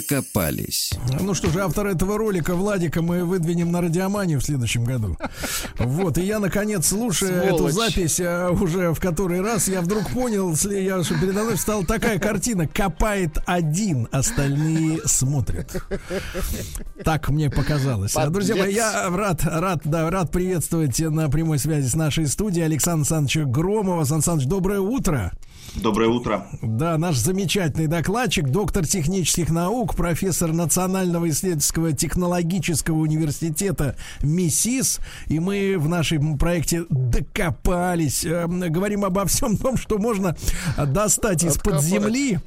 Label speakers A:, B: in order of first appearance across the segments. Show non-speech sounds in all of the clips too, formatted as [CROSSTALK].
A: Докопались.
B: Ну что же, автор этого ролика Владика мы выдвинем на радиоманию в следующем году. Вот, и я, наконец, слушая Сволочь. эту запись а, уже в который раз, я вдруг понял, я, что передо мной стала такая картина. Копает один, остальные смотрят. Так мне показалось. А, друзья мои, я рад, рад, да, рад приветствовать на прямой связи с нашей студией Александра Александровича Громова. Сан Саныч, доброе утро.
C: Доброе утро.
B: Да, наш замечательный докладчик, доктор технических наук, профессор Национального исследовательского технологического университета МИСИС. И мы в нашем проекте докопались. Э, говорим обо всем том, что можно достать из-под земли.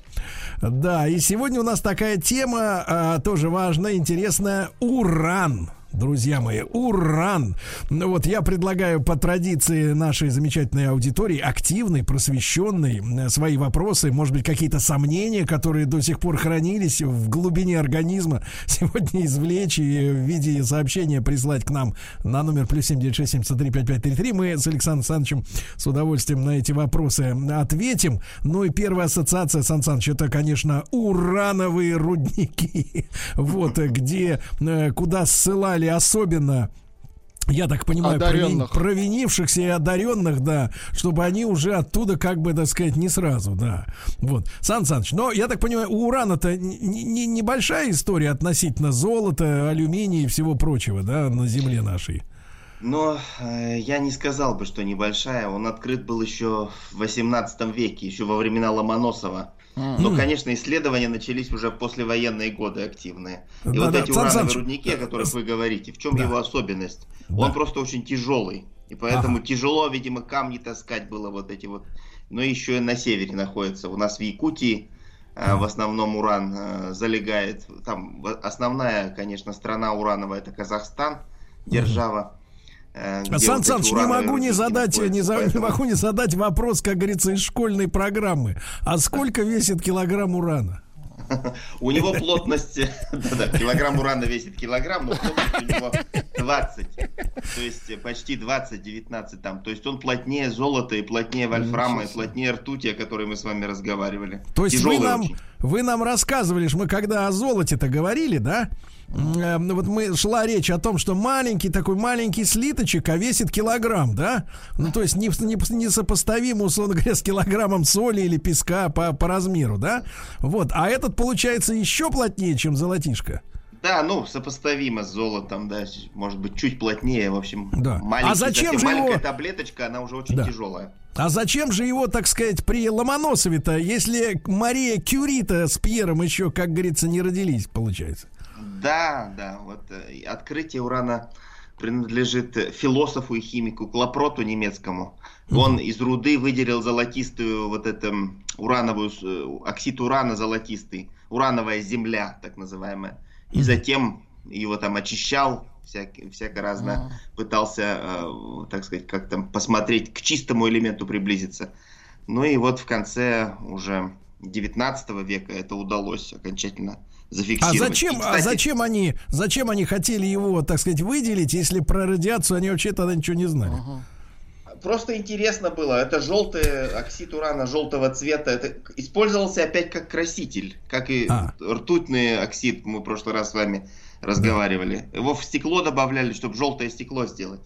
B: Да, и сегодня у нас такая тема, а, тоже важная, интересная, уран друзья мои, уран. Ну вот я предлагаю по традиции нашей замечательной аудитории, активной, просвещенной, свои вопросы, может быть, какие-то сомнения, которые до сих пор хранились в глубине организма, [LAUGHS] сегодня извлечь и в виде сообщения прислать к нам на номер плюс семь девять шесть семьдесят три пять пять три три. Мы с Александром Александровичем с удовольствием на эти вопросы ответим. Ну и первая ассоциация, Сан Саныч, это, конечно, урановые рудники. [LAUGHS] Вот где, э, куда ссылали назвали особенно я так понимаю, одаренных. провинившихся и одаренных, да, чтобы они уже оттуда, как бы, так сказать, не сразу, да. Вот. Сан Саныч, но я так понимаю, у урана-то не, не, небольшая история относительно золота, алюминия и всего прочего, да, на земле нашей.
C: Но э, я не сказал бы, что небольшая. Он открыт был еще в 18 веке, еще во времена Ломоносова. Ну, конечно, исследования начались уже после военные годы активные. И да, вот да, эти урановые рудники, о которых вы говорите, в чем да. его особенность? Да. Он просто очень тяжелый. И поэтому ага. тяжело, видимо, камни таскать было вот эти вот. Но еще и на севере находится. У нас в Якутии ага. в основном уран э, залегает. Там основная, конечно, страна урановая это Казахстан, держава. Ага.
B: Э, Сан Саныч, не могу не задать, не, за, не могу не задать вопрос, как говорится, из школьной программы. А сколько весит килограмм урана? [LAUGHS]
C: У него плотность, [LAUGHS] да-да, килограмм урана весит килограмм, но плотность у него 20. То есть почти 20, 19 там. То есть он плотнее золота и плотнее вольфрама и плотнее ртути, о которой мы с вами разговаривали.
B: То есть вы нам, вы нам рассказывали, что мы когда о золоте-то говорили, да? Э, вот мы шла речь о том, что маленький такой маленький слиточек, а весит килограмм, да? Ну, то есть не, не, не сопоставимо, условно говоря, с килограммом соли или песка по, по размеру, да? Вот, а этот получается еще плотнее, чем золотишко.
C: Да, ну, сопоставимо с золотом, да, может быть, чуть плотнее, в общем.
B: Да. А зачем же
C: маленькая
B: его...
C: таблеточка, она уже очень да. тяжелая.
B: А зачем же его, так сказать, при Ломоносове-то, если Мария Кюрита с Пьером еще, как говорится, не родились, получается?
C: Да, да, вот э, открытие урана принадлежит философу и химику Клопроту немецкому. Он из руды выделил золотистую вот эту урановую, э, оксид урана золотистый, урановая земля, так называемая. И затем его там очищал, всяко, всяко разно пытался, э, так сказать, как там посмотреть, к чистому элементу приблизиться. Ну и вот в конце уже 19 века это удалось окончательно зафиксировать.
B: А зачем, кстати, а зачем они, зачем они хотели его, так сказать, выделить, если про радиацию они вообще тогда ничего не знали?
C: Просто интересно было. Это желтый оксид урана желтого цвета. Это использовался опять как краситель, как и а. ртутный оксид. Мы в прошлый раз с вами разговаривали. Да. Его в стекло добавляли, чтобы желтое стекло сделать.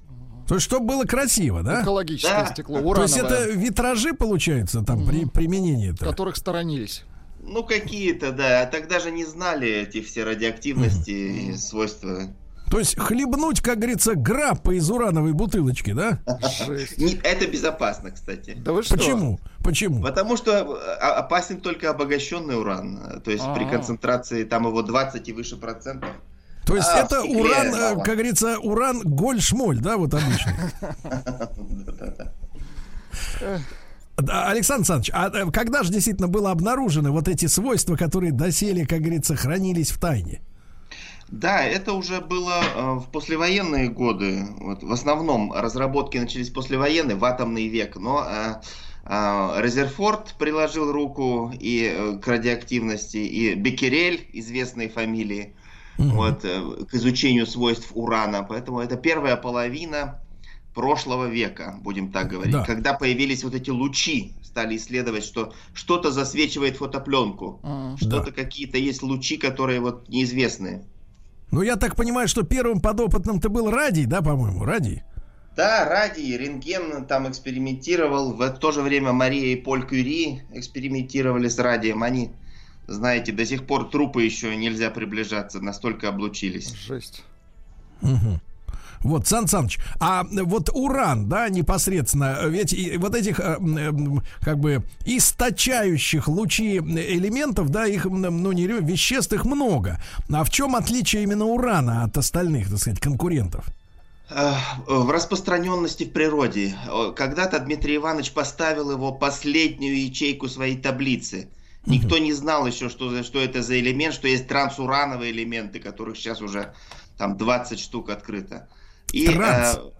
B: То есть, чтобы было красиво, да?
D: Экологическое да. стекло, урановое.
B: То есть, это витражи, получается, там, угу. при применении -то.
D: Которых сторонились.
C: Ну, какие-то, да. Тогда же не знали эти все радиоактивности и свойства.
B: То есть хлебнуть, как говорится, граппа из урановой бутылочки, да?
C: Это безопасно, кстати.
B: Да вы что? Почему? Почему?
C: Потому что а, опасен только обогащенный уран. То есть при а. концентрации там его 20 и выше процентов.
B: То есть а, это уран, э, мало. как говорится, уран голь-шмоль, да, вот обычно. [LAUGHS] Александр Александрович, а э, когда же действительно было обнаружены вот эти свойства, которые доселе, как говорится, хранились в тайне?
C: Да, это уже было э, в послевоенные годы. Вот, в основном разработки начались послевоенные, в атомный век. Но э, Резерфорд приложил руку и к радиоактивности, и Беккерель, известные фамилии, угу. вот, к изучению свойств урана. Поэтому это первая половина прошлого века, будем так говорить, да. когда появились вот эти лучи, стали исследовать, что что-то засвечивает фотопленку, mm. что-то да. какие-то есть лучи, которые вот неизвестные.
B: Ну, я так понимаю, что первым подопытным-то был Радий, да, по-моему, Радий?
C: Да, Радий, рентген там экспериментировал. В то же время Мария и Поль Кюри экспериментировали с радием. Они, знаете, до сих пор трупы еще нельзя приближаться, настолько облучились.
D: Жесть.
B: Угу. Вот, Сан Саныч, а вот уран, да, непосредственно, ведь вот этих, э, как бы, источающих лучи элементов, да, их, ну, не веществ их много. А в чем отличие именно урана от остальных, так сказать, конкурентов?
C: В распространенности в природе. Когда-то Дмитрий Иванович поставил его последнюю ячейку своей таблицы. Никто не знал еще, что, что это за элемент, что есть трансурановые элементы, которых сейчас уже там 20 штук открыто. И, Транс. Э,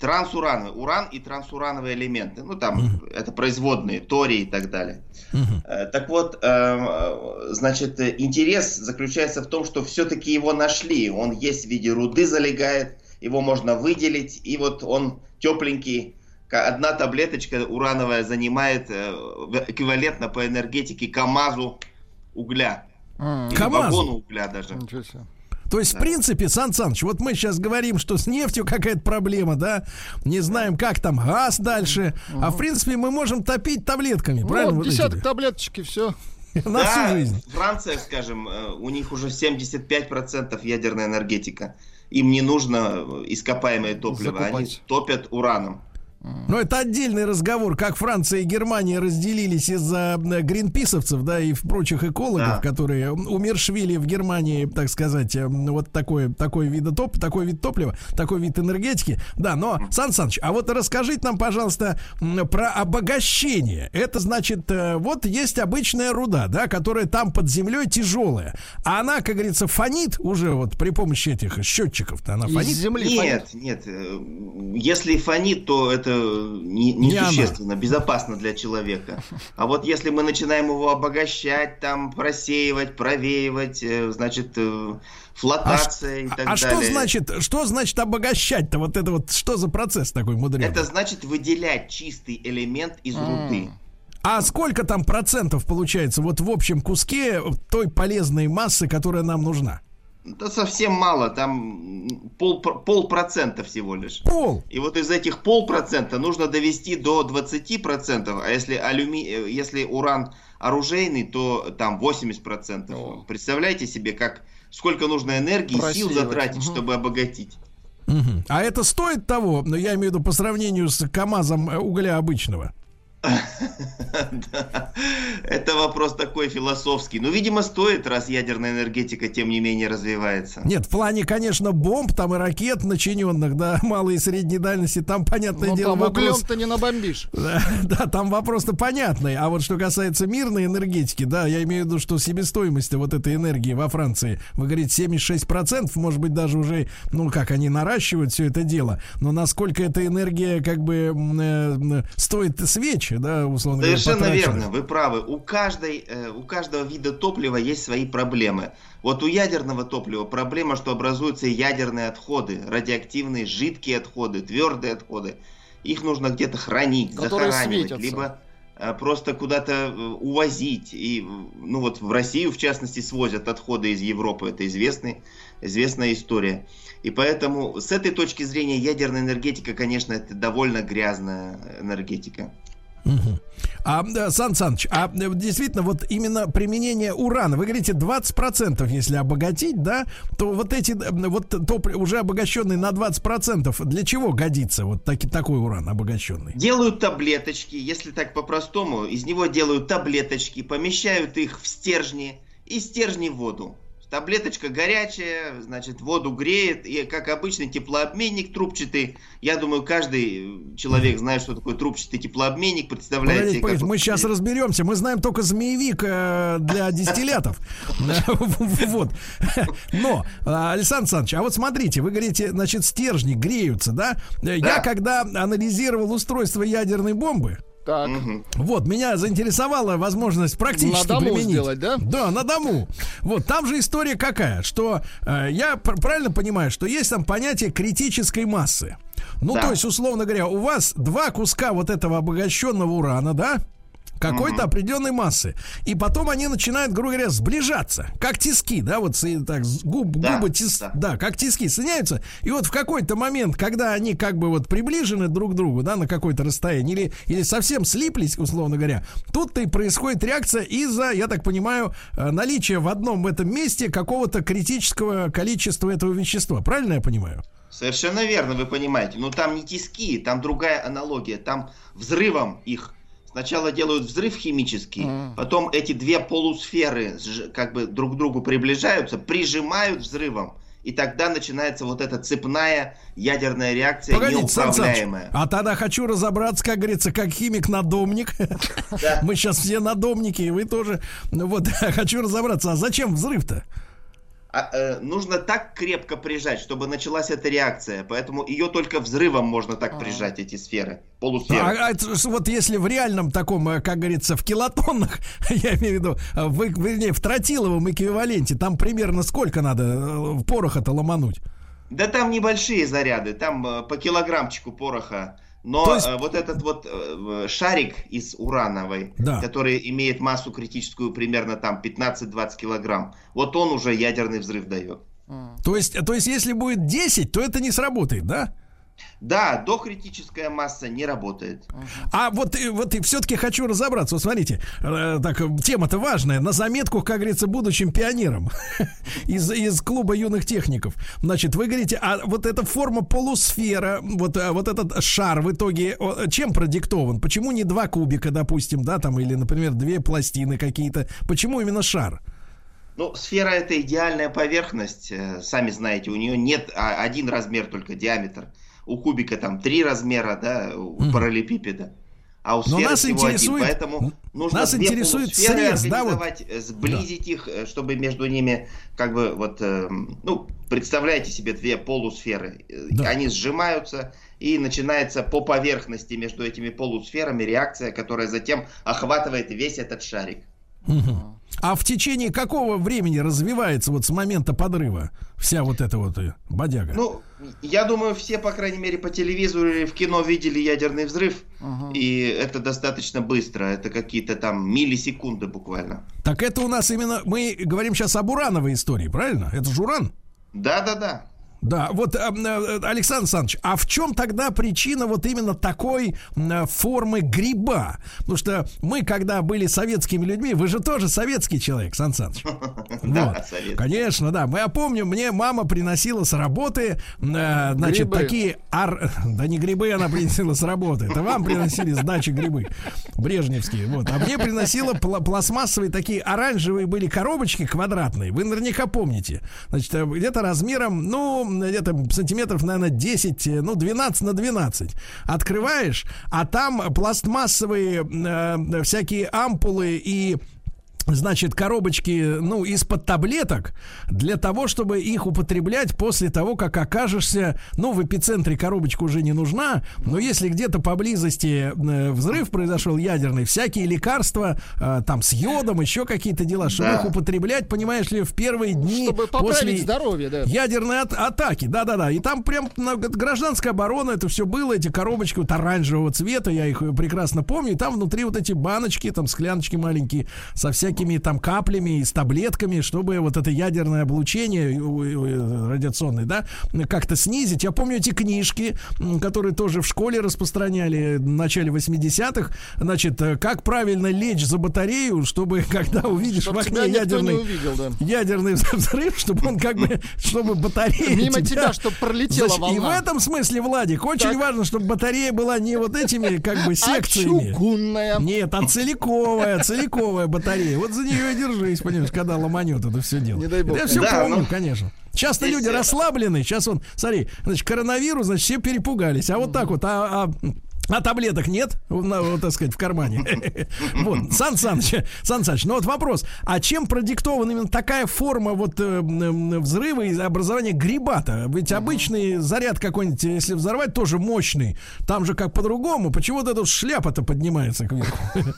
C: трансураны, уран и трансурановые элементы. Ну, там угу. это производные, торий и так далее. Угу. Э, так вот, э, значит, интерес заключается в том, что все-таки его нашли. Он есть в виде руды залегает, его можно выделить, и вот он тепленький. Одна таблеточка урановая занимает э, эквивалентно по энергетике КАМАЗу угля.
B: Mm. КАМАЗу?
C: Вагону угля даже. Ничего себе.
B: То есть, в принципе, Сан Саныч, вот мы сейчас говорим, что с нефтью какая-то проблема, да, не знаем, как там газ дальше, угу. а в принципе мы можем топить таблетками, правильно?
D: Вот десяток таблеточки, все. [LAUGHS]
C: На да, всю жизнь. Франция, скажем, э, у них уже 75% ядерная энергетика. Им не нужно ископаемое топливо, Закупать. они топят ураном.
B: Ну, это отдельный разговор, как Франция и Германия разделились из-за гринписовцев, да, и прочих экологов, да. которые умершвили в Германии, так сказать, э, вот такой, такой вид топ, такой вид топлива, такой вид энергетики. Да, но, Сан Саныч, а вот расскажите нам, пожалуйста, про обогащение. Это значит, э, вот есть обычная руда, да, которая там под землей тяжелая, а она, как говорится, фонит уже вот при помощи этих счетчиков-то, она фонит? Из
C: земли нет, фонит? нет, э, если фонит, то это это не, не, существенно, безопасно для человека. А вот если мы начинаем его обогащать, там просеивать, провеивать, э, значит, э, флотация а, и так
B: а
C: далее.
B: А что значит, что значит обогащать-то? Вот это вот, что за процесс такой мудрый?
C: Это значит выделять чистый элемент из руды.
B: А сколько там процентов получается вот в общем куске той полезной массы, которая нам нужна?
C: Да совсем мало, там пол, полпроцента всего лишь.
B: Пол.
C: И вот из этих полпроцента нужно довести до 20 процентов, а если, алюми... Э, если уран оружейный, то там 80 процентов. О. Представляете себе, как сколько нужно энергии и сил затратить, угу. чтобы обогатить.
B: Угу. А это стоит того, но я имею в виду по сравнению с КАМАЗом э, угля обычного?
C: Это вопрос такой философский. Ну, видимо, стоит, раз ядерная энергетика, тем не менее, развивается.
B: Нет, в плане, конечно, бомб там и ракет начиненных, да, [LAUGHS] малой и средней дальности, там, понятное
D: ну,
B: дело,
D: там вопрос... ты не набомбишь. [LAUGHS]
B: Да, да, там вопрос-то понятный. А вот что касается мирной энергетики, да, я имею в виду, что себестоимость вот этой энергии во Франции, вы говорите, 76%, может быть, даже уже, ну, как они наращивают все это дело. Но насколько эта энергия, как бы, э, стоит свеч, тысячи, да, условно
C: Совершенно говоря, верно, вы правы. У, каждой, э, у каждого вида топлива есть свои проблемы. Вот у ядерного топлива проблема, что образуются ядерные отходы, радиоактивные жидкие отходы, твердые отходы. Их нужно где-то хранить, Которые захоранивать, светятся. либо э, просто куда-то э, увозить. И, ну вот в Россию, в частности, свозят отходы из Европы. Это известный, известная история. И поэтому с этой точки зрения ядерная энергетика, конечно, это довольно грязная энергетика.
B: Угу. А, Сан Саныч, а действительно, вот именно применение урана, вы говорите 20%, если обогатить, да, то вот эти, вот топ, уже обогащенный на 20%, для чего годится вот таки, такой уран обогащенный?
C: Делают таблеточки, если так по-простому, из него делают таблеточки, помещают их в стержни и стержни в воду. Таблеточка горячая, значит, воду греет, и как обычный теплообменник трубчатый. Я думаю, каждый человек знает, что такое трубчатый теплообменник, представляет
B: Погодите,
C: себе,
B: погодите, мы сейчас разберемся. Мы знаем только змеевик э, для [LAUGHS] дистиллятов. [LAUGHS] Вот. Но, а, Александр Александрович, а вот смотрите, вы говорите, значит, стержни греются, да? Э, Я
C: Да.
B: когда анализировал устройство ядерной бомбы,
D: Так.
B: Вот, меня заинтересовала возможность практически
D: На дому
B: применить.
D: сделать, да?
B: Да, на дому. Вот, там же история какая, что э, я пр- правильно понимаю, что есть там понятие критической массы. Ну,
C: Да.
B: то есть, условно говоря, у вас два куска вот этого обогащенного урана, да? Какой-то определенной массы. И потом они начинают, грубо говоря, сближаться. Как тиски, да, вот так, губ,
C: Да,
B: губы тис-
C: да.
B: да, как тиски соединяются. И вот в какой-то момент, когда они как бы вот приближены друг к другу, да, на какое-то расстояние, или, или совсем слиплись, условно говоря, тут-то и происходит реакция из-за, я так понимаю, э, наличия в одном этом месте какого-то критического количества этого вещества. Правильно я понимаю?
C: Совершенно верно, вы понимаете. Но там не тиски, там другая аналогия. Там взрывом их сначала делают взрыв химический,
D: Мгм.
C: потом эти две полусферы как бы друг к другу приближаются, прижимают взрывом. И тогда начинается вот эта цепная ядерная реакция,
B: Погодите, Сан Саныч,
C: неуправляемая.
B: а тогда хочу разобраться, как говорится, как химик-надомник.
C: Да. [LAUGHS]
B: Мы сейчас все надомники, и вы тоже. Ну Вот, [LAUGHS] хочу разобраться, а зачем взрыв-то?
C: А, э, нужно так крепко прижать, чтобы началась эта реакция. Поэтому ее только взрывом можно так прижать, эти сферы, полусферы.
B: А, а вот если в реальном таком, э, как говорится, в килотоннах, [LAUGHS] я имею в виду, э, в, вернее, в тротиловом эквиваленте, там примерно сколько надо пороха-то ломануть?
C: Да там небольшие заряды, там по килограммчику пороха. Но
B: То есть-
C: э, вот этот вот э, шарик из урановой,
B: Да.
C: который имеет массу критическую примерно там 15-20 килограмм, вот он уже ядерный взрыв дает.
B: То есть, то есть, если будет 10, то это не сработает, да?
C: Да, докритическая масса не работает.
B: А вот, э, вот и все-таки хочу разобраться. Вот смотрите, э, так, э, тема-то важная. На заметку, как говорится, будущим пионером [LAUGHS] из, из клуба юных техников. Значит, вы говорите, а вот эта форма полусфера, вот, а, вот этот шар в итоге чем продиктован? Почему не два кубика, допустим, да, там, или, например, две пластины какие-то? Почему именно шар?
C: Ну, сфера это идеальная поверхность, э, сами знаете, у нее нет а, один размер только диаметр. У кубика там три размера, да, у
B: Мгм.
C: параллелепипеда. А у
B: Но
C: сферы
B: нас
C: всего
B: интересует-
C: один, поэтому нужно
B: нас
C: две
B: интересует срез, да, вот?
C: организовать, э, сблизить их, э, чтобы между ними, как бы, вот, эм, ну, представляете себе две полусферы. Э,
B: Да.
C: Они сжимаются, и начинается по поверхности между этими полусферами реакция, которая затем охватывает весь этот шарик.
B: Мгм. А в течение какого времени развивается вот с момента подрыва вся вот эта вот э, бодяга?
C: Ну, я думаю, все, по крайней мере, по телевизору или в кино видели ядерный взрыв,
D: Ага.
C: и это достаточно быстро, это какие-то там миллисекунды буквально.
B: Так это у нас именно, мы говорим сейчас об урановой истории, правильно? Это же уран?
C: Да-да-да.
B: Да, вот, э, э, Александр Александрович, а в чем тогда причина вот именно такой э, формы гриба? Потому что мы, когда были советскими людьми, вы же тоже советский человек, Сан Саныч. [LAUGHS]
C: Да,
B: Вот.
C: советский.
B: Конечно, да. Мы, я помню, мне мама приносила с работы, значит, такие... ар- [LAUGHS] Да не грибы она приносила с работы. Это вам приносили с дачи грибы. Брежневские. Вот. А мне приносила пла- пластмассовые такие оранжевые были коробочки квадратные. Вы наверняка помните. Значит, где-то размером, ну, где-то сантиметров, наверное, 10, э, ну, 12 на 12. Открываешь, а там пластмассовые э, всякие ампулы и значит, коробочки, ну, из-под таблеток для того, чтобы их употреблять после того, как окажешься, ну, в эпицентре коробочка уже не нужна, но если где-то поблизости э, взрыв произошел ядерный, всякие лекарства, э, там, с йодом, еще какие-то дела, чтобы
C: Да.
B: их употреблять, понимаешь ли, в первые дни
D: Чтобы поправить
B: после
D: здоровье, да.
B: ядерной от- атаки, да-да-да. И там прям на- гражданская оборона, это все было, эти коробочки вот оранжевого цвета, я их прекрасно помню. И там внутри вот эти баночки, там скляночки маленькие со всякими там каплями и с таблетками, чтобы вот это ядерное облучение э, э, радиационное, да, как-то снизить. Я помню эти книжки, которые тоже в школе распространяли в начале 80-х. Значит, э, как правильно лечь за батарею, чтобы [LAUGHS] когда увидишь
D: Чтоб
B: в окне ядерный
D: увидел, да.
B: ядерный [LAUGHS] взрыв, чтобы он как бы, чтобы батарея [LAUGHS]
D: Мимо тебя, чтоб пролетела
B: Значит, И в
D: волна.
B: этом смысле, Владик, очень
D: Так.
B: важно, чтобы батарея была не вот этими как бы
D: А
B: секциями.
D: чугунная.
B: Нет, а целиковая, целиковая батарея. Вот вот за нее и держись, понимаешь, когда ломанет это все дело.
D: Не дай бог.
B: Я все
C: Да,
B: помню,
C: ну,
B: конечно. Часто
C: здесь
B: люди
C: это-
B: расслаблены. Сейчас он, смотри, значит, коронавирус, значит, все перепугались. А вот так вот, а, а а таблеток нет, на, вот, так сказать, в кармане. [LAUGHS] Вот, Сан Саныч, Сан Саныч, ну вот вопрос, а чем продиктована именно такая форма вот э, м, взрыва и образования гриба-то? Ведь обычный заряд какой-нибудь, если взорвать, тоже мощный. Там же как по-другому. Почему вот эта шляпа-то поднимается кверху? [LAUGHS]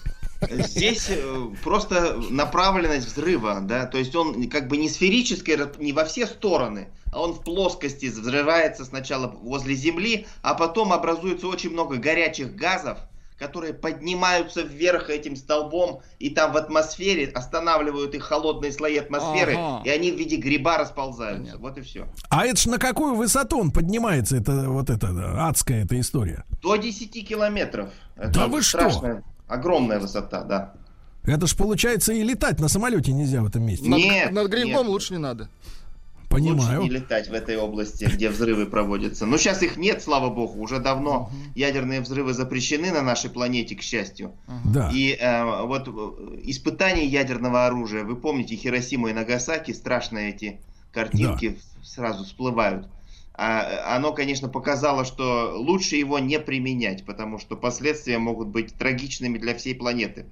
C: Здесь э, просто направленность взрыва, да, то есть он как бы не сферический, не во все стороны, а он в плоскости взрывается сначала возле Земли, а потом образуется очень много горячих газов, которые поднимаются вверх этим столбом, и там в атмосфере останавливают их холодные слои атмосферы,
D: Ага.
C: и они в виде гриба расползаются.
D: Понятно.
C: Вот и все.
B: А это ж на какую высоту он поднимается, это вот эта адская эта история?
C: До 10 километров. Это
B: Да вы что?
C: Огромная высота, да.
B: Это ж получается и летать на самолете нельзя в этом месте.
D: Над,
C: Нет,
D: над грибом
C: нет.
D: лучше не надо.
B: Понимаю.
C: Лучше не летать в этой области, где взрывы проводятся. Но сейчас их нет, слава богу. Уже давно ядерные взрывы запрещены на нашей планете, к счастью.
B: Да.
C: И э, вот э, испытания ядерного оружия, вы помните Хиросиму и Нагасаки, страшные эти картинки сразу всплывают. А, оно, конечно, показало, что лучше его не применять, потому что последствия могут быть трагичными для всей планеты.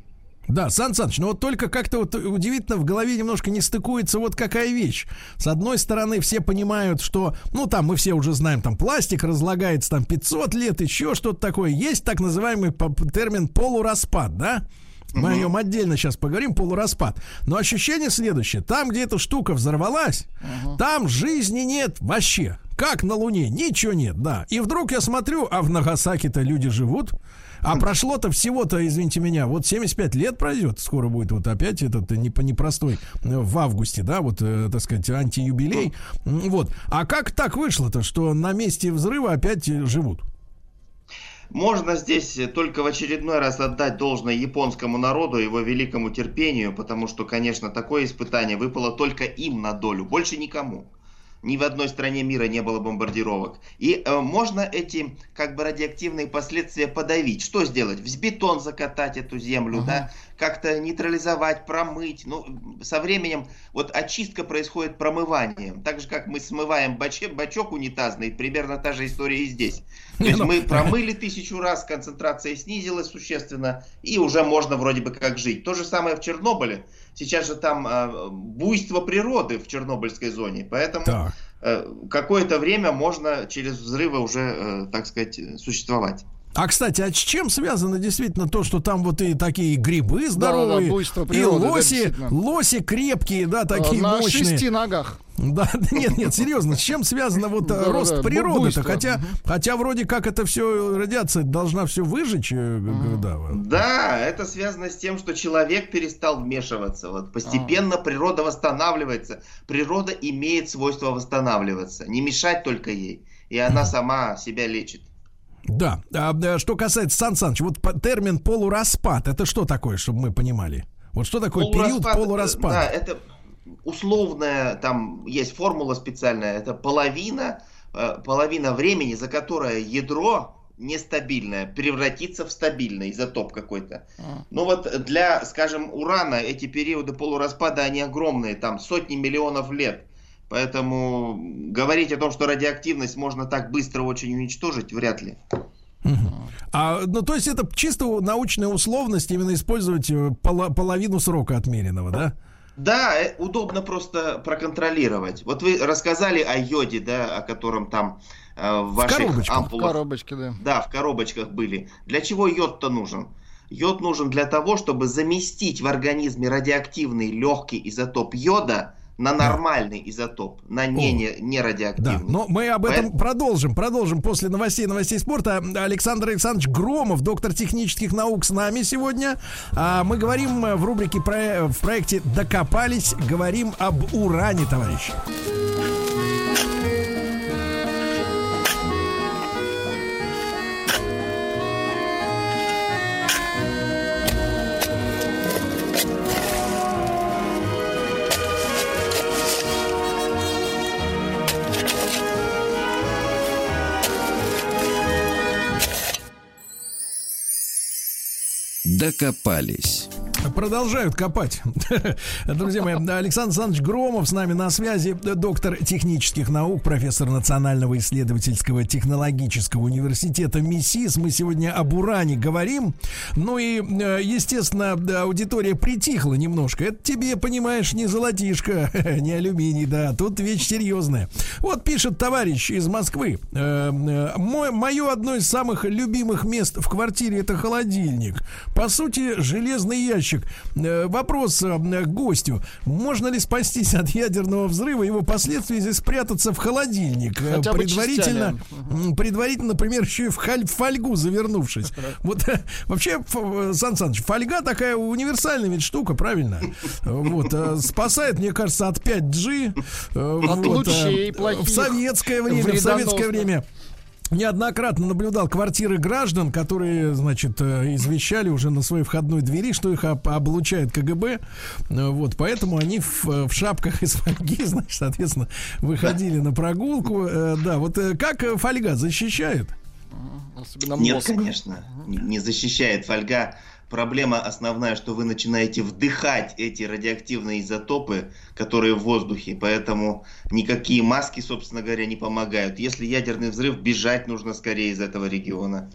B: Да, Сан Саныч, ну вот только как-то вот удивительно в голове немножко не стыкуется вот какая вещь. С одной стороны, все понимают, что, ну там мы все уже знаем, там пластик разлагается там 500 лет, еще что-то такое. Есть так называемый термин полураспад, да? Мы о нем отдельно сейчас поговорим, полураспад. Но ощущение следующее. Там, где эта штука взорвалась, там жизни нет вообще. Как на Луне, ничего нет, да. И вдруг я смотрю, а в Нагасаки-то люди живут. А прошло-то всего-то, извините меня, вот 75 лет пройдет. Скоро будет вот опять этот не- непростой э, в августе, да, вот, э, так сказать, антиюбилей. Вот. А как так вышло-то, что на месте взрыва опять э, живут?
C: Можно здесь только в очередной раз отдать должное японскому народу, его великому терпению, потому что, конечно, такое испытание выпало только им на долю, больше никому. Ни в одной стране мира не было бомбардировок. И э, можно эти как бы радиоактивные последствия подавить. Что сделать? В бетон закатать эту землю, да? Как-то нейтрализовать, промыть. Ну, со временем вот очистка происходит промыванием. Так же, как мы смываем бачок, бачок унитазный, примерно та же история и здесь. То есть
B: ну-
C: мы [LAUGHS] промыли тысячу раз, концентрация снизилась существенно, и уже можно вроде бы как жить. То же самое в Чернобыле. Сейчас же там э, буйство природы в Чернобыльской зоне, поэтому
B: Так.
C: э, какое-то время можно через взрывы уже, э, так сказать, существовать.
B: А, кстати, а с чем связано действительно то, что там вот и такие грибы здоровые,
D: буйство
B: и
D: природы, да,
B: лоси,
D: действительно.
B: лоси крепкие, да, такие
D: Э, на
B: мощные.
D: шести ногах. [LAUGHS]
B: Да, нет, нет, серьезно, с чем связано вот э,
D: Да, да,
B: рост
D: да,
B: природы-то? Хотя, хотя вроде как это все радиация должна все выжечь, э, да. вот.
C: Да, это связано с тем, что человек перестал вмешиваться. Вот постепенно природа восстанавливается. Природа имеет свойство восстанавливаться. Не мешать только ей. И она сама себя лечит.
B: Да, а, да, что касается Сан Саныч, вот термин полураспад, это что такое, чтобы мы понимали? Вот что такое период
C: Полураспад, э,
B: полураспада?
C: Да, это условная, там есть формула специальная, это половина, э, половина времени, за которое ядро нестабильное превратится в стабильный изотоп какой-то. Ну вот для, скажем, урана эти периоды полураспада, они огромные, там сотни миллионов лет. Поэтому говорить о том, что радиоактивность можно так быстро очень уничтожить, вряд ли.
B: А, ну, то есть это чисто научная условность именно использовать э, поло- половину срока отмеренного, да?
C: Да, э, удобно просто проконтролировать. Вот вы рассказали о йоде, да, о котором там э, в ваших
B: коробочках.
D: В
C: ампулах.
D: коробочке, да.
C: Да, в коробочках были. Для чего йод-то нужен? Йод нужен для того, чтобы заместить в организме радиоактивный легкий изотоп йода на нормальный изотоп, на не, не, не
B: Да,
C: радиоактивный.
B: но мы об этом
C: Поэтому-
B: продолжим, продолжим после новостей, новостей спорта. Александр Александрович Громов, доктор технических наук, с нами сегодня. А мы говорим э, в рубрике про- в проекте «Докопались», говорим об уране, товарищи.
A: Докопались.
B: Продолжают копать. [LAUGHS] Друзья мои, Александр Александрович Громов с нами на связи, доктор технических наук, профессор Национального исследовательского технологического университета МИСИС. Мы сегодня об уране говорим. Ну и, э, естественно, аудитория притихла немножко. Это тебе, понимаешь, не золотишко, [LAUGHS] не алюминий, да. Тут вещь серьезная. Вот пишет товарищ из Москвы. Э, э, мое одно из самых любимых мест в квартире это холодильник. По сути, железный ящик ящик. Э, вопрос э, к гостю. Можно ли спастись от ядерного взрыва его последствий, здесь спрятаться в холодильник? Э, Хотя предварительно, предварительно, например, еще и в фольгу завернувшись. Вот вообще, Сан Саныч, фольга такая универсальная ведь штука, правильно? Вот, спасает, мне кажется, от 5G.
D: От вот, лучей плохих.
B: В советское время, в советское время неоднократно наблюдал квартиры граждан, которые, значит, э, извещали уже на своей входной двери, что их об, облучает КГБ. Э, вот, поэтому они в, в шапках из фольги, [LAUGHS] значит, соответственно, выходили на прогулку. Э, да, вот как фольга защищает?
C: Нет, конечно, не защищает. Фольга проблема основная, что вы начинаете вдыхать эти радиоактивные изотопы, которые в воздухе, поэтому никакие маски, собственно говоря, не помогают. Если ядерный взрыв, бежать нужно скорее из этого региона.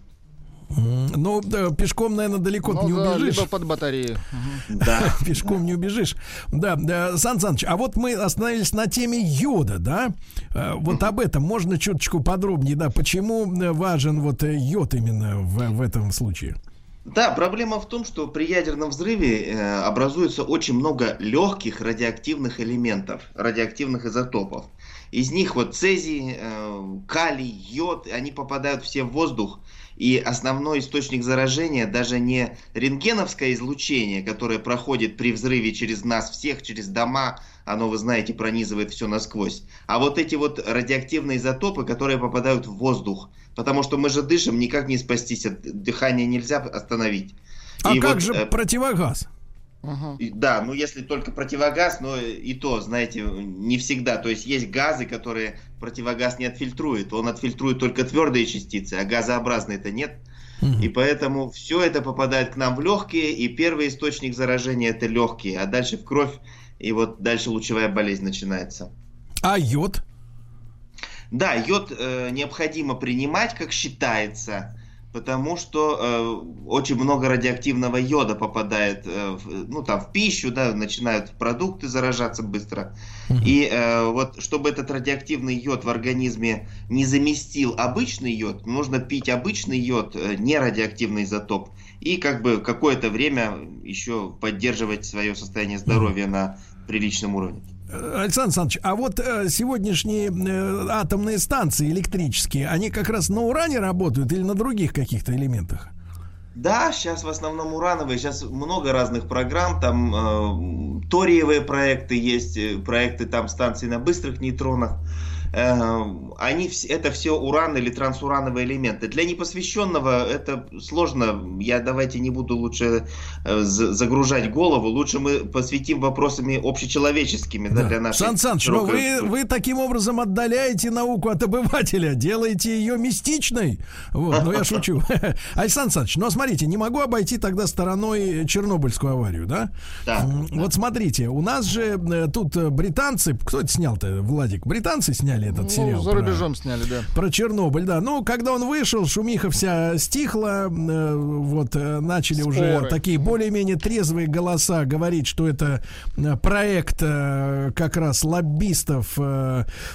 B: Ну, да, пешком, наверное, далеко ну, не да, убежишь.
D: Либо под батарею. [LAUGHS]
B: Да. Пешком не убежишь. Да, да, Сан Саныч, а вот мы остановились на теме йода, да? Э, вот об этом можно чуточку подробнее, да? Почему важен вот йод именно в, в этом случае?
C: Да, проблема в том, что при ядерном взрыве э, образуется очень много легких радиоактивных элементов, радиоактивных изотопов. Из них вот цезий, э, калий, йод, они попадают все в воздух. И основной источник заражения даже не рентгеновское излучение, которое проходит при взрыве через нас всех, через дома, оно, вы знаете, пронизывает все насквозь. А вот эти вот радиоактивные изотопы, которые попадают в воздух. Потому что мы же дышим, никак не спастись от дыхания нельзя остановить.
B: А и как вот, же э, противогаз?
C: Да, ну если только противогаз, но и то, знаете, не всегда. То есть есть газы, которые противогаз не отфильтрует. Он отфильтрует только твердые частицы, а газообразные это нет. И поэтому все это попадает к нам в легкие, и первый источник заражения это легкие, а дальше в кровь, и вот дальше лучевая болезнь начинается.
B: А йод?
C: Да, йод э, необходимо принимать, как считается, потому что э, очень много радиоактивного йода попадает э, в, ну, там, в пищу, да, начинают продукты заражаться быстро. И э, вот, чтобы этот радиоактивный йод в организме не заместил обычный йод, нужно пить обычный йод, э, не радиоактивный изотоп, и как бы какое-то время еще поддерживать свое состояние здоровья на приличном уровне.
B: Александр Александрович, а вот э, сегодняшние э, атомные станции электрические, они как раз на уране работают или на других каких-то элементах?
C: Да, сейчас в основном урановые, сейчас много разных программ, там э, ториевые проекты есть, э, проекты там станции на быстрых нейтронах. Они, это все уран или трансурановые элементы. Для непосвященного это сложно. Я давайте не буду лучше э, загружать голову. Лучше мы посвятим вопросами общечеловеческими да. Да, для нашей.
B: Сан Саныч, но вы, вы таким образом отдаляете науку от обывателя, делаете ее мистичной. Вот, но я шучу. [LAUGHS] Александр Саныч, но смотрите, не могу обойти тогда стороной Чернобыльскую аварию, да? Да. Вот смотрите, у нас же э, тут британцы, кто это снял-то, Владик? Британцы сняли сняли этот ну, сериал.
D: За рубежом про, сняли, да.
B: Про Чернобыль, да. Ну, когда он вышел, шумиха вся стихла, э, вот э, начали Споры. уже такие более-менее трезвые голоса говорить, что это э, проект как раз лоббистов,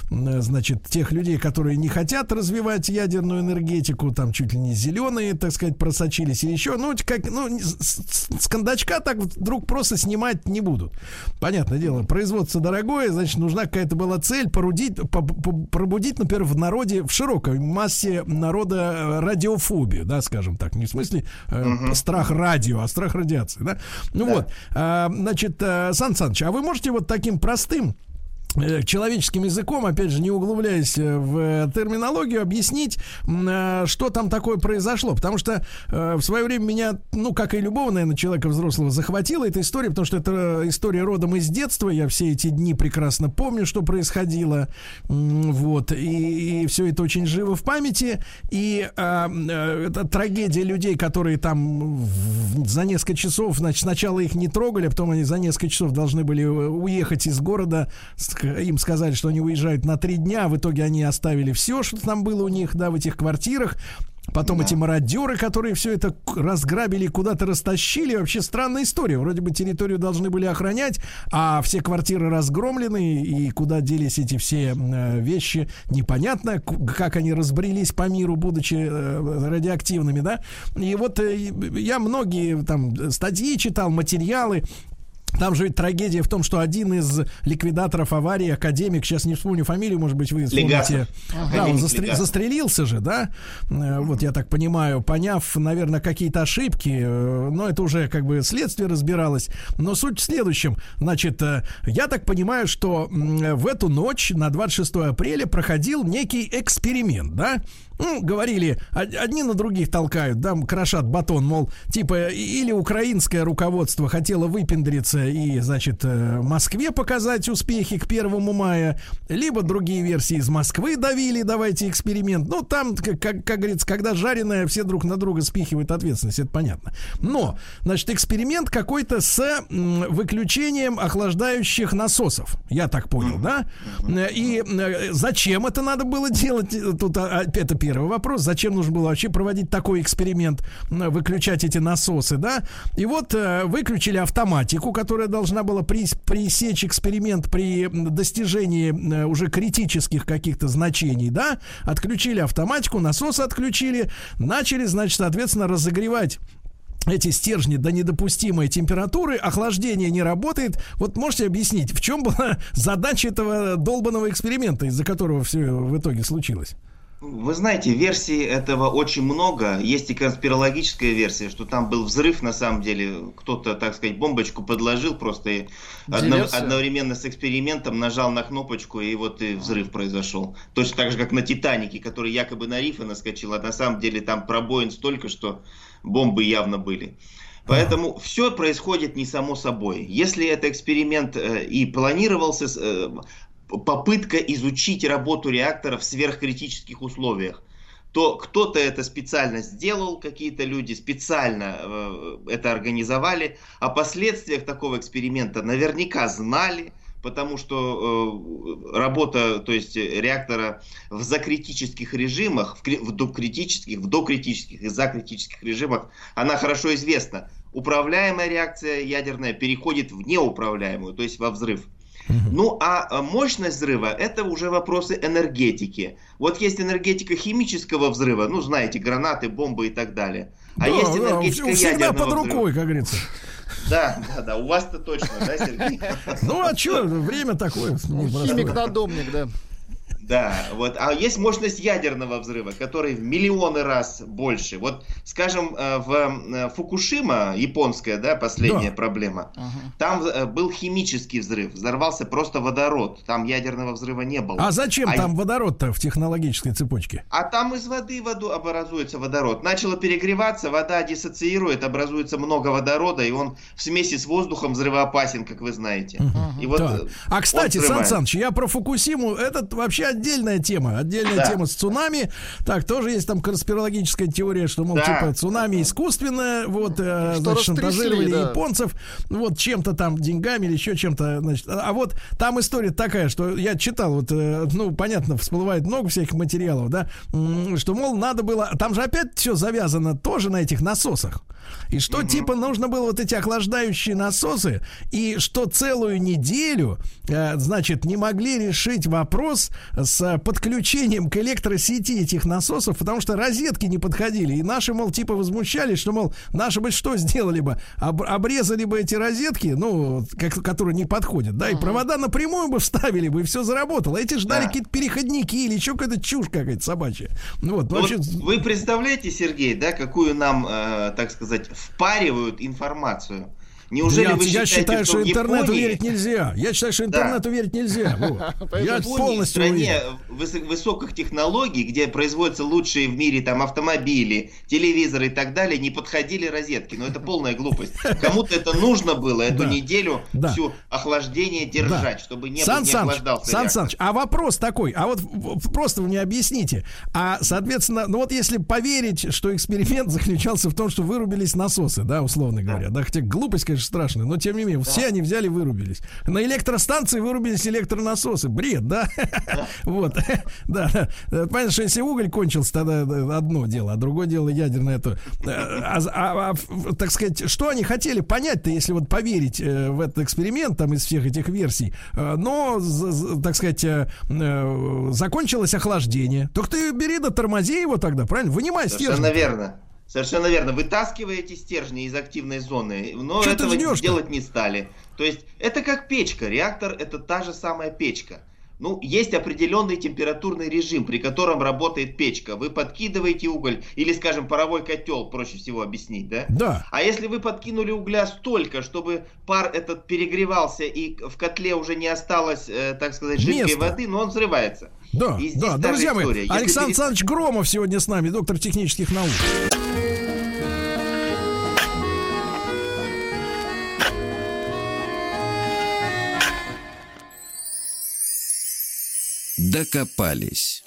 B: значит, тех людей, которые не хотят развивать ядерную энергетику, там чуть ли не зеленые, так сказать, просочились или еще. Ну, как, ну, с, с кондачка так вдруг просто снимать не будут. Понятное дело, производство дорогое, значит, нужна какая-то была цель порудить, пробудить, например, в народе, в широкой массе народа э, радиофобию, да, скажем так, не в смысле э, угу. страх радио, а страх радиации, да. Ну да. вот, а, значит, э, Сан Саныч, а вы можете вот таким простым Э, человеческим языком, опять же, не углубляясь э, в терминологию, объяснить, э, что там такое произошло. Потому что в свое время меня, ну, как и любого, наверное, человека взрослого, захватила эта история, потому что это история родом из детства. Я все эти дни прекрасно помню, что происходило. Вот. И, и все это очень живо в памяти. И а, это трагедия людей, которые там за несколько часов, значит, сначала их не трогали, а потом они за несколько часов должны были уехать из города им сказали, что они уезжают на три дня, в итоге они оставили все, что там было у них, да, в этих квартирах. Потом да. эти мародеры, которые все это разграбили, куда-то растащили. Вообще странная история. Вроде бы территорию должны были охранять, а все квартиры разгромлены, и куда делись эти все э, вещи, непонятно, как они разбрелись по миру, будучи э, радиоактивными, да. И вот э, я многие там статьи читал, материалы, там же ведь трагедия в том, что один из ликвидаторов аварии, академик, сейчас не вспомню фамилию, может быть, вы вспомните. Ага. Да, он застр... застрелился же, да? Э, вот я так понимаю, поняв, наверное, какие-то ошибки, э, но это уже как бы следствие разбиралось. Но суть в следующем. Значит, э, я так понимаю, что в эту ночь на 26 апреля проходил некий эксперимент, да? Ну, говорили, одни на других толкают, да, крошат батон, мол, типа, или украинское руководство хотело выпендриться и, значит, э, Москве показать успехи к первому мая, либо другие версии из Москвы давили, давайте эксперимент. Ну, там, как, как, как говорится, когда жареное, все друг на друга спихивают ответственность, это понятно. Но, значит, эксперимент какой-то с выключением охлаждающих насосов, я так понял, да? И э, зачем это надо было делать? Тут а, это первое первый вопрос, зачем нужно было вообще проводить такой эксперимент, выключать эти насосы, да? И вот э, выключили автоматику, которая должна была пресечь эксперимент при достижении э, уже критических каких-то значений, да? Отключили автоматику, насосы отключили, начали, значит, соответственно, разогревать эти стержни до недопустимой температуры, охлаждение не работает. Вот можете объяснить, в чем была [LAUGHS] задача этого долбанного эксперимента, из-за которого все в итоге случилось?
C: Вы знаете, версий этого очень много. Есть и конспирологическая версия, что там был взрыв, на самом деле. Кто-то, так сказать, бомбочку подложил просто и одно, одновременно с экспериментом нажал на кнопочку, и вот и взрыв произошел. Точно так же, как на Титанике, который якобы на рифы наскочил, а на самом деле там пробоин столько, что бомбы явно были. Поэтому все происходит не само собой. Если это эксперимент э, и планировался, э, попытка изучить работу реактора в сверхкритических условиях то кто-то это специально сделал, какие-то люди специально э, это организовали, о последствиях такого эксперимента наверняка знали, потому что э, работа, то есть реактора в закритических режимах, в, в докритических, в докритических и закритических режимах, она хорошо известна. Управляемая реакция ядерная переходит в неуправляемую, то есть во взрыв. Ну, а, а мощность взрыва – это уже вопросы энергетики. Вот есть энергетика химического взрыва, ну, знаете, гранаты, бомбы и так далее. А да, есть энергетика да, всегда
B: под рукой, взрыва. как говорится.
C: Да, да, да, у вас-то точно, да, Сергей?
B: Ну, а что, время такое.
D: Химик-надомник, да.
C: Да, вот. А есть мощность ядерного взрыва, который в миллионы раз больше. Вот, скажем, э, в э, Фукушима, японская, да, последняя да. проблема, ага. там э, был химический взрыв, взорвался просто водород, там ядерного взрыва не было.
B: А зачем а... там водород-то в технологической цепочке?
C: А там из воды воду образуется водород. Начало перегреваться, вода диссоциирует, образуется много водорода, и он в смеси с воздухом взрывоопасен, как вы знаете.
B: Ага. И вот да. А, кстати, Сан Саныч, я про Фукусиму, этот вообще отдельная тема, отдельная да. тема с цунами. Так, тоже есть там конспирологическая теория, что, мол, да. типа цунами искусственное, вот, э, значит, шантажировали да. японцев, вот, чем-то там, деньгами или еще чем-то, значит. А вот там история такая, что я читал, вот, э, ну, понятно, всплывает много всяких материалов, да, что, мол, надо было, там же опять все завязано тоже на этих насосах. И что, угу. типа, нужно было вот эти охлаждающие насосы, и что целую неделю, э, значит, не могли решить вопрос с подключением к электросети этих насосов, потому что розетки не подходили. И наши, мол, типа возмущались, что, мол, наши бы что сделали бы? Об, обрезали бы эти розетки, ну, как, которые не подходят, да, и провода напрямую бы вставили бы, и все заработало. Эти ждали да. какие-то переходники или еще какая-то чушь какая-то собачья.
C: Ну, вот, вообще... вот вы представляете, Сергей, да, какую нам, э, так сказать, впаривают информацию? Неужели
B: я,
C: вы
B: я считаю, что,
C: в
B: интернету
C: Японии-
B: верить нельзя. Я считаю, что
C: Да.
B: интернету верить нельзя. [LAUGHS] Вот. Я
C: Японии,
B: полностью
C: в стране
B: уверен.
C: высоких технологий, где производятся лучшие в мире там автомобили, телевизоры и так далее, не подходили розетки. Но это [LAUGHS] полная глупость. Кому-то это нужно было эту
B: Да.
C: неделю
B: Да.
C: всю охлаждение держать, чтобы не,
B: Сан
C: не охлаждался
B: Сан. Саныч, а вопрос такой, а вот просто вы мне объясните, а, соответственно, ну вот если поверить, что эксперимент [LAUGHS] заключался в том, что вырубились насосы, да, условно говоря, да, хотя глупость, конечно, страшная, но тем не менее, все они взяли и вырубились. На электростанции вырубились электронасосы, бред, да? [LAUGHS] Вот, [LAUGHS] да, да. Понятно, что если уголь кончился, тогда одно дело, а другое дело ядерное это. Э, А, а- а, так сказать, что они хотели понять-то, если вот поверить э, в этот эксперимент там из всех этих версий, Э, но, так сказать, закончилось охлаждение. Только ты бери да тормози его тогда, правильно? Вынимай
C: Совершенно
B: стержень.
C: верно. Совершенно верно. Вытаскиваете стержни из активной зоны, но
B: Чё
C: этого делать не стали. То есть это как печка. Реактор это та же самая печка. Ну, есть определенный температурный режим, при котором работает печка. Вы подкидываете уголь, или, скажем, паровой котел, проще всего объяснить, да?
B: Да.
C: А если вы подкинули угля столько, чтобы пар этот перегревался и в котле уже не осталось, э, так сказать, жидкой
B: Места.
C: воды, но он взрывается.
B: Да, да, друзья мои, Александр
C: перес-
B: Александрович Громов сегодня с нами, доктор технических наук.
A: Докопались.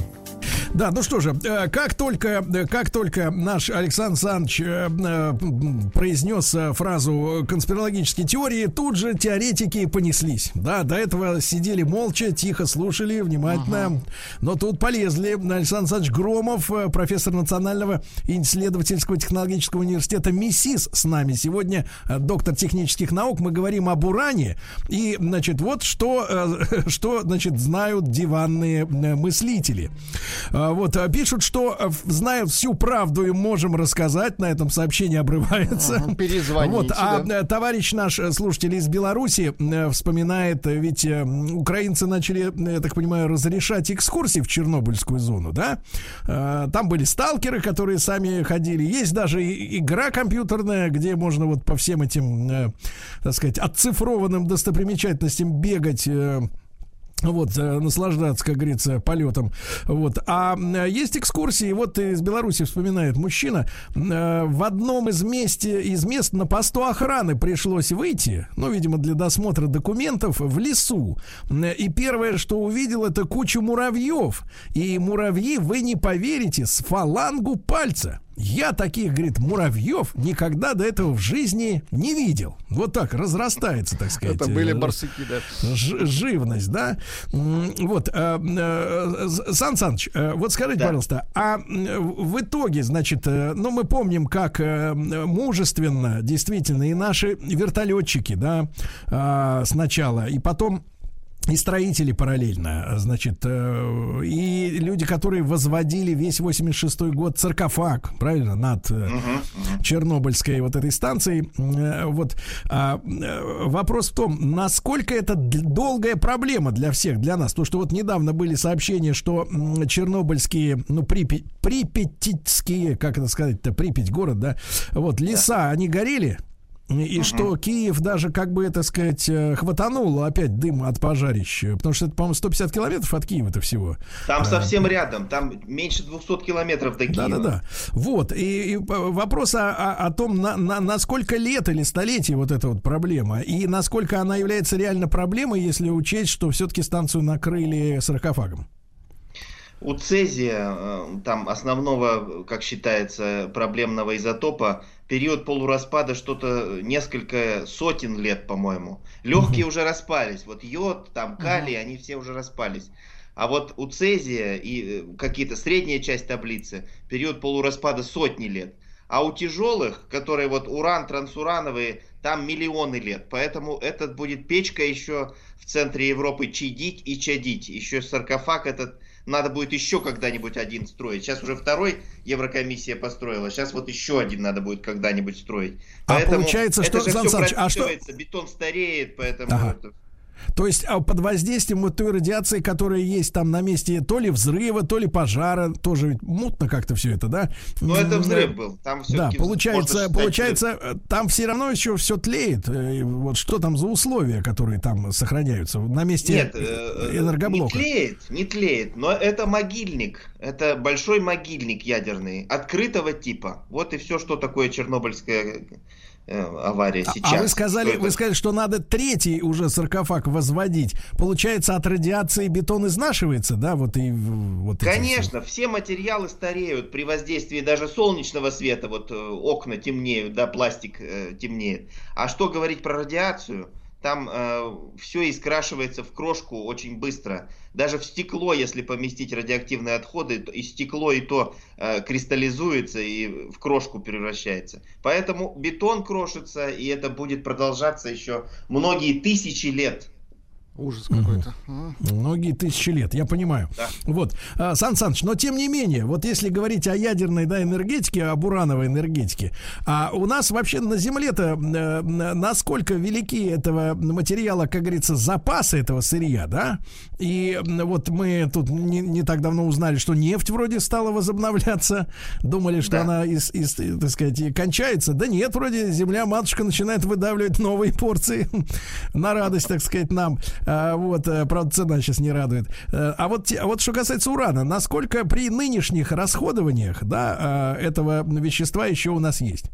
B: Да, ну что же, э, как только, э, как только наш Александр Александрович э, произнес фразу конспирологические теории, тут же теоретики понеслись. Да, до этого сидели молча, тихо слушали, внимательно. Но тут полезли. Александр Александрович Громов, профессор Национального исследовательского технологического университета МИСИС с нами. Сегодня доктор технических наук. Мы говорим об уране. И, значит, вот что, [LAUGHS] что значит, знают диванные мыслители. А, Вот, а, пишут, что э, знают всю правду и можем рассказать. На этом сообщение обрывается.
D: Перезвоните,
B: Вот, а
D: да.
B: э, товарищ наш э, слушатель из Беларуси вспоминает, ведь украинцы начали, я так понимаю, разрешать экскурсии в Чернобыльскую зону, да? Э, Там были сталкеры, которые сами ходили. Есть даже игра компьютерная, где можно вот по всем этим, так сказать, отцифрованным достопримечательностям бегать. Э, вот, наслаждаться, как говорится, полетом. Вот. А э, есть экскурсии, вот из Беларуси вспоминает мужчина, э, в одном из, месте, из мест на посту охраны пришлось выйти, ну, видимо, для досмотра документов, в лесу. Э, И первое, что увидел, это кучу муравьев. И муравьи, вы не поверите, с фалангу пальца. Я таких, говорит, муравьев никогда до этого в жизни не видел. Вот так разрастается, так сказать.
D: Это были
B: э,
D: барсуки, да.
B: Живность, да. Вот, э, э, Сан Саныч, вот скажите,
C: Да.
B: пожалуйста, а в итоге, значит, ну, мы помним, как мужественно действительно и наши вертолетчики, да, а, сначала, и потом и строители параллельно, значит, э, и люди, которые возводили весь 86-й год саркофаг, правильно, над э, Чернобыльской вот этой станцией. Э, Вот а, э, вопрос в том, насколько это долгая проблема для всех, для нас. То, что вот недавно были сообщения, что чернобыльские, ну, Припять, припятитские, как это сказать-то, Припять город, да, вот, леса, они горели, и что Киев даже, как бы это сказать, э, хватанул опять дым от пожарищ. Потому что это, по-моему, 150 километров от Киева-то всего.
C: Там совсем рядом, там меньше 200 километров до Киева.
B: Да-да-да. Вот. И, и вопрос о, о- о том, на, на, на сколько лет или столетий вот эта вот проблема. И насколько она является реально проблемой, если учесть, что все-таки станцию накрыли саркофагом.
C: У цезия, э, там основного, как считается, проблемного изотопа, период полураспада что-то несколько сотен лет, по-моему. Легкие уже распались. Вот йод, там калий, они все уже распались. А вот у цезия и э, какие-то средняя часть таблицы, период полураспада сотни лет. А у тяжелых, которые вот уран, трансурановые, там миллионы лет. Поэтому этот будет печка еще в центре Европы чадить и чадить. Еще саркофаг этот надо будет еще когда-нибудь один строить. Сейчас уже второй Еврокомиссия построила, сейчас вот еще один надо будет когда-нибудь строить.
B: А получается,
C: это
B: что, Сан Саныч, а что-
C: бетон стареет, поэтому
B: Ага.
C: это-
B: То есть а под воздействием вот той радиации, которая есть там на месте то ли взрыва, то ли пожара, тоже ведь мутно как-то все это, да?
C: Ну, это взрыв был. Там
B: да, получается, получается, взрыв. там все равно еще все тлеет. Э, вот что там за условия, которые там сохраняются на месте Нет, э, э, энергоблока?
C: Не тлеет, не тлеет, но это могильник. Это большой могильник ядерный, открытого типа. Вот и все, что такое Чернобыльская Э, авария сейчас.
B: А вы сказали, вы сказали, что надо третий уже саркофаг возводить. Получается, от радиации бетон изнашивается, да? Вот и вот.
C: Конечно, все. все материалы стареют при воздействии даже солнечного света. Вот э, окна темнеют, да, пластик э, темнеет. А что говорить про радиацию? Там э, все искрашивается в крошку очень быстро. Даже в стекло, если поместить радиоактивные отходы, и стекло и то э, кристаллизуется и в крошку превращается. Поэтому бетон крошится, и это будет продолжаться еще многие тысячи лет.
B: Ужас какой-то. Угу. Многие тысячи лет, я понимаю. Да. Вот, а, Сан Саныч, но тем не менее, вот если говорить о ядерной да, энергетике, об урановой энергетике, а у нас вообще на Земле-то э, насколько велики этого материала, как говорится, запасы этого сырья, да? И вот мы тут не, не так давно узнали, что нефть вроде стала возобновляться, думали, что да. она, из, из, так сказать, кончается. Да нет, вроде Земля-матушка начинает выдавливать новые порции [LAUGHS] на радость, так сказать, нам. А, вот, э, правда, цена сейчас не радует. Э, а вот, а вот что касается урана, насколько при нынешних расходованиях, да, э, этого вещества еще у нас есть?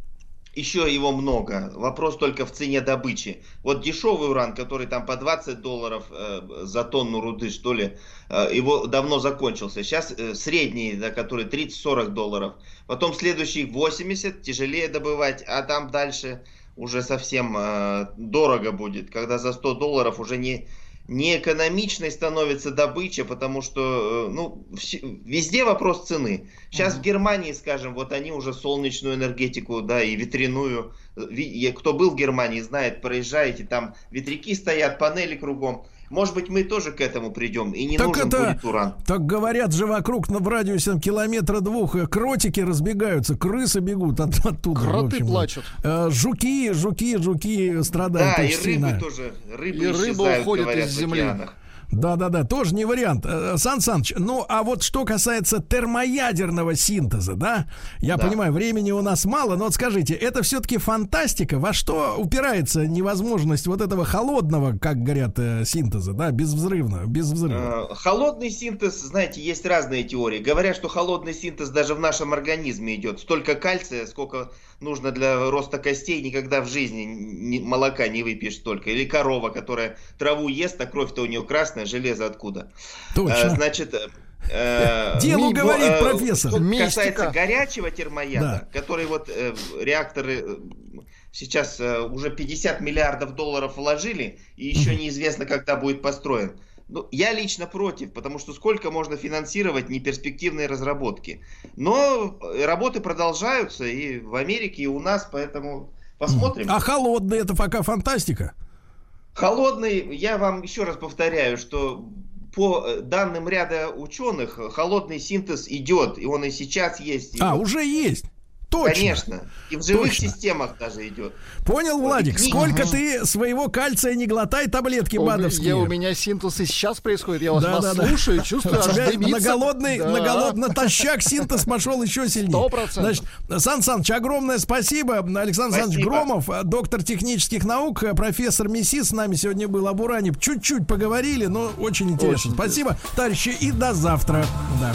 C: Еще его много. Вопрос только в цене добычи. Вот дешевый уран, который там по 20 долларов э, за тонну руды, что ли, э, его давно закончился. Сейчас э, средний, да, который 30-40 долларов. Потом следующий 80, тяжелее добывать, а там дальше уже совсем э, дорого будет, когда за 100 долларов уже не, не экономичной становится добыча, потому что э, ну, везде вопрос цены. Сейчас mm-hmm. в Германии, скажем, вот они уже солнечную энергетику, да, и ветряную. Кто был в Германии, знает, проезжаете, там ветряки стоят, панели кругом. Может быть, мы тоже к этому придем, и не так нужен это, будет уран.
B: Так говорят же вокруг на, в радиусе километра двух э, кротики разбегаются, крысы бегут от, оттуда.
D: Кроты плачут.
B: Э, жуки, жуки, жуки страдают.
C: Да, и рыбы сильно. тоже. Рыбы и рыба уходит говорят, из земли. Океанах.
B: Да-да-да, тоже не вариант. Э, Сан Саныч, ну а вот что касается термоядерного синтеза, да? Я да. понимаю, времени у нас мало, но вот скажите, это все-таки фантастика? Во что упирается невозможность вот этого холодного, как говорят, э, синтеза, да, безвзрывного, без взрыва?
C: Э, холодный синтез, знаете, есть разные теории. Говорят, что холодный синтез даже в нашем организме идет. Столько кальция, сколько нужно для роста костей, никогда в жизни молока не выпьешь столько. Или корова, которая траву ест, а кровь-то у нее красная, железо откуда.
B: Точно.
C: А, значит,
B: э, [LAUGHS] Делу говорит э, профессор. Что
C: касается горячего термояда, да. который вот э, реакторы сейчас э, уже 50 миллиардов долларов вложили, и еще неизвестно, когда будет построен. Ну, я лично против, потому что сколько можно финансировать неперспективные разработки. Но работы продолжаются и в Америке, и у нас, поэтому посмотрим.
B: А холодный это пока фантастика?
C: Холодный, я вам еще раз повторяю, что по данным ряда ученых, холодный синтез идет, и он и сейчас есть.
B: А, уже есть. Точно.
C: Конечно. И в живых Точно. системах даже идет.
B: Понял, вот Владик, книги. сколько ага. ты своего кальция не глотай таблетки у, бадовские.
D: Я, у меня синтез и сейчас происходит. Я вас, да, вас да, слушаю, да. чувствую, аж
B: на голодный, да. на голод, натощак синтез пошел еще сильнее. Сто процентов. Значит, Сан Саныч, огромное спасибо. Александр Александрович Громов, доктор технических наук, профессор МИСИ с нами сегодня был об уране. Чуть-чуть поговорили, но очень интересно. Очень спасибо, интересно. товарищи, и до завтра. Да.